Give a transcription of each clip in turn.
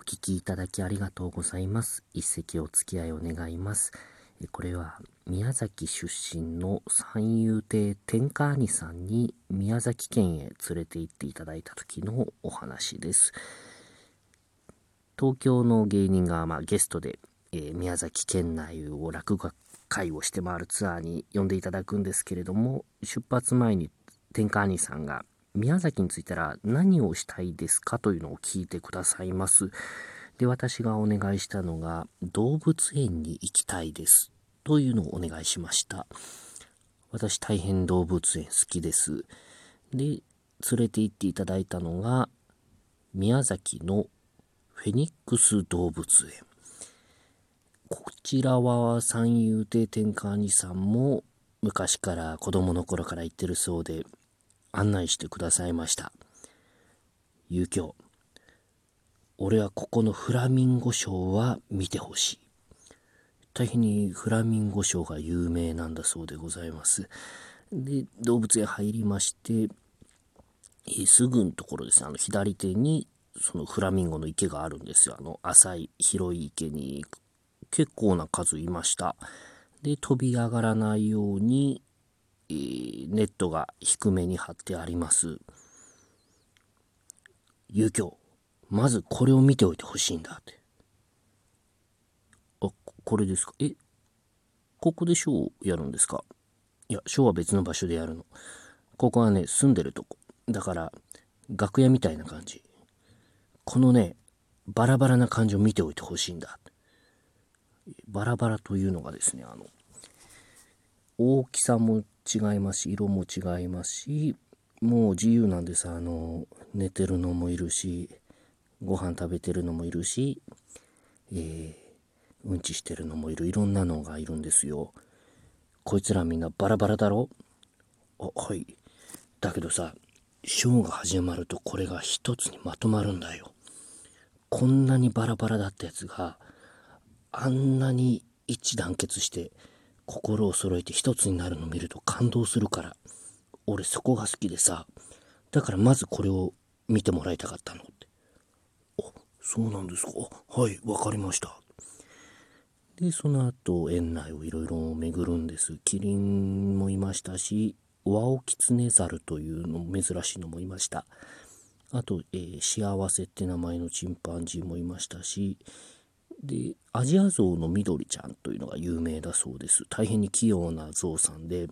お聞きいただきありがとうございます。一席お付き合いを願います。これは宮崎出身の三遊亭天下兄さんに宮崎県へ連れて行っていただいた時のお話です。東京の芸人が、まあ、ゲストで、えー宮崎県内を落語会をして回るツアーに呼んでいただくんですけれども出発前に天下兄さんが宮崎に着いたら何をしたいですかというのを聞いてくださいます。で、私がお願いしたのが動物園に行きたいですというのをお願いしました。私大変動物園好きです。で、連れて行っていただいたのが宮崎のフェニックス動物園。こちらは三遊亭天下兄さんも昔から子供の頃から行ってるそうで案内してくださいました。遊興。俺はここのフラミンゴショーは見てほしい。大変にフラミンゴショーが有名なんだそうでございます。で、動物園入りまして、えすぐのところですね、あの左手にそのフラミンゴの池があるんですよ。あの浅い広い池に結構な数いました。で、飛び上がらないように、ネットが低めに張ってあります。遊興、まずこれを見ておいてほしいんだって。あ、ここれですか？え、ここでショーをやるんですか？いや、ショーは別の場所でやるの。ここはね、住んでるとこ。だから、楽屋みたいな感じ。このね、バラバラな感じを見ておいてほしいんだ。バラバラというのがですね、あの、大きさも違いますし、色も違いますし、もう自由なんです。あの、寝てるのもいるし、ご飯食べてるのもいるし、えー、うんちしてるのもいる。いろんなのがいるんですよ。こいつらみんなバラバラだろ？あ、はい。だけどさ、ショーが始まるとこれが一つにまとまるんだよ。こんなにバラバラだったやつが、あんなに一致団結して心を揃えて一つになるの見ると感動するから俺そこが好きでさだからまずこれを見てもらいたかったのって。あそうなんですか。はいわかりました。でその後園内をいろいろ巡るんです。キリンもいましたしワオキツネザルというのも珍しいのもいました。あと、えー幸せって名前のチンパンジーもいましたしでアジアゾウの緑ちゃんというのが有名だそうです。大変に器用なゾウさんで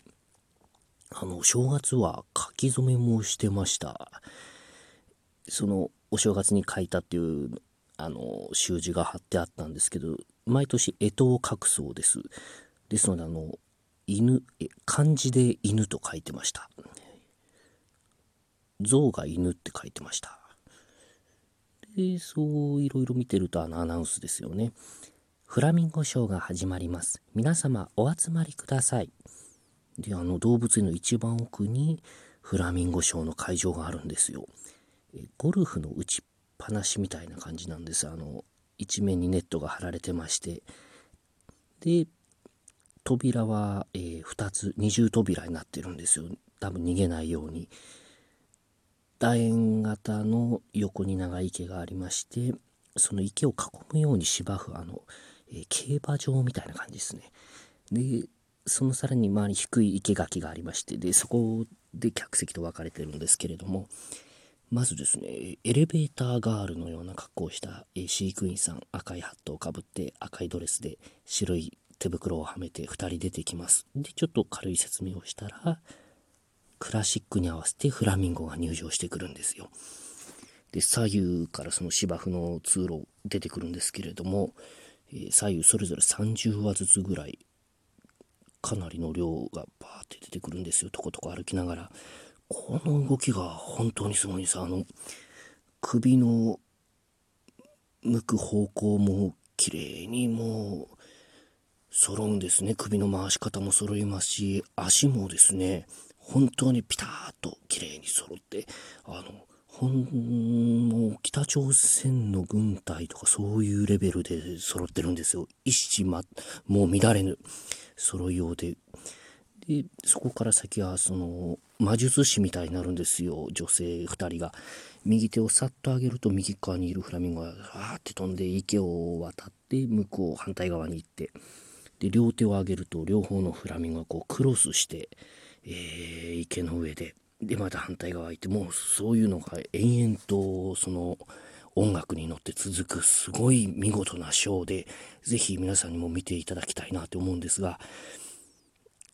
あの正月は書き初めもしてました。そのお正月に書いたっていうあの習字が貼ってあったんですけど毎年干支を書くそうです。ですのであの犬え漢字で犬と書いてました。象が犬って書いてました。で、そういろいろ見てるとあのアナウンスですよね。フラミンゴショーが始まります。皆様お集まりください。で、あの動物園の一番奥にフラミンゴショーの会場があるんですよ。ゴルフの打ちっぱなしみたいな感じなんです。あの、一面にネットが張られてまして。で、扉は、えー2つ、二重扉になってるんですよ。多分逃げないように。楕円型の横に長い池がありましてその池を囲むように芝生あの、えー競馬場みたいな感じですね。でそのさらに周り低い生垣がありましてでそこで客席と分かれてるんですけれどもまずですねエレベーターガールのような格好をした、え飼育員さん赤いハットをかぶって赤いドレスで白い手袋をはめて2人出てきます。でちょっと軽い説明をしたらクラシックに合わせてフラミンゴが入場してくるんですよ。で左右からその芝生の通路出てくるんですけれども、え左右それぞれ30羽ずつぐらいかなりの量がバーって出てくるんですよ。とことこ歩きながら。この動きが本当にすごいんですあの首の向く方向も綺麗にもう揃うんですね。首の回し方も揃いますし足もですね本当にピタッと綺麗に揃ってあのほんもう北朝鮮の軍隊とかそういうレベルで揃ってるんですよ。一糸まもう乱れぬ。揃いようで。でそこから先はその魔術師みたいになるんですよ。女性2人が。右手をさっと上げると右側にいるフラミンゴがあーって飛んで池を渡って向こう反対側に行って。で両手を上げると両方のフラミンゴがこうクロスして、えー、池の上で。でまた反対側行ってもうそういうのが延々とその音楽に乗って続くすごい見事なショーで是非皆さんにも見ていただきたいなと思うんですが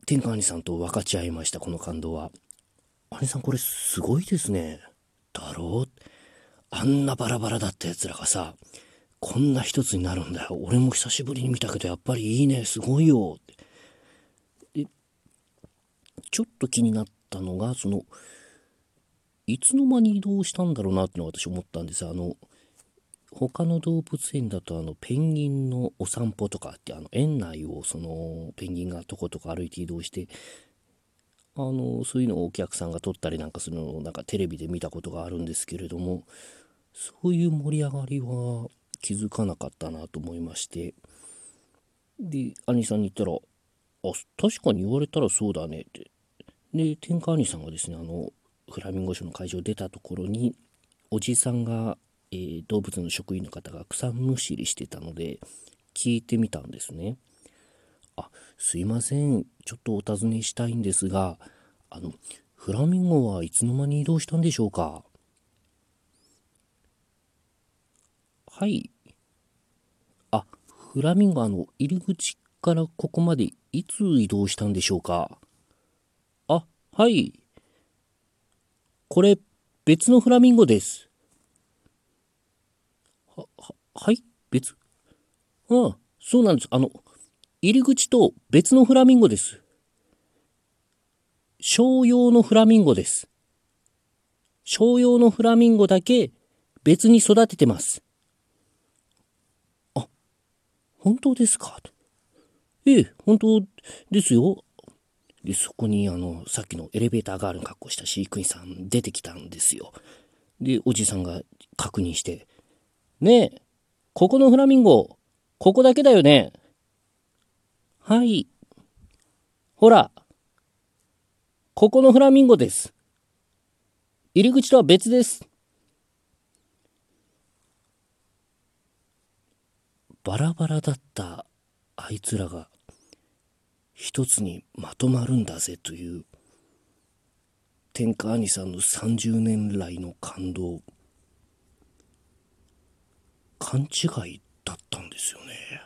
天下兄さんと分かち合いましたこの感動は。兄さんこれすごいですね。だろう。あんなバラバラだったやつらがさこんな一つになるんだよ。俺も久しぶりに見たけどやっぱりいいね。すごいよ。でちょっと気になったのがそのいつの間に移動したんだろうなってのは私思ったんですあの他の動物園だとあのペンギンのお散歩とかってあの園内をそのペンギンがとことか歩いて移動してあのそういうのをお客さんが撮ったりなんかするのをなんかテレビで見たことがあるんですけれどもそういう盛り上がりは気づかなかったなと思いまして。で兄さんに言ったら「あ確かに言われたらそうだね」って。で天下兄さんがですねあのフラミンゴショーの会場を出たところにおじさんがえー、動物の職員の方が草むしりしてたので聞いてみたんですね。あすいません。ちょっとお尋ねしたいんですがあのフラミンゴはいつの間に移動したんでしょうか？はい。あフラミンゴあの入り口からここまでいつ移動したんでしょうか？はいこれ別のフラミンゴですはは、はい？別？ああ、そうなんです。あの、入り口と別のフラミンゴです。商用のフラミンゴです。商用のフラミンゴだけ別に育ててます。あ、本当ですか？ええ、本当ですよ。で、そこにあの、さっきのエレベーターガールの格好した飼育員さん出てきたんですよ。で、おじさんが確認して、ねえ、ここのフラミンゴ、ここだけだよね。はい。ほら、ここのフラミンゴです。入り口とは別です。バラバラだったあいつらが一つにまとまるんだぜという天下兄さんの30年来の感動勘違いだったんですよね。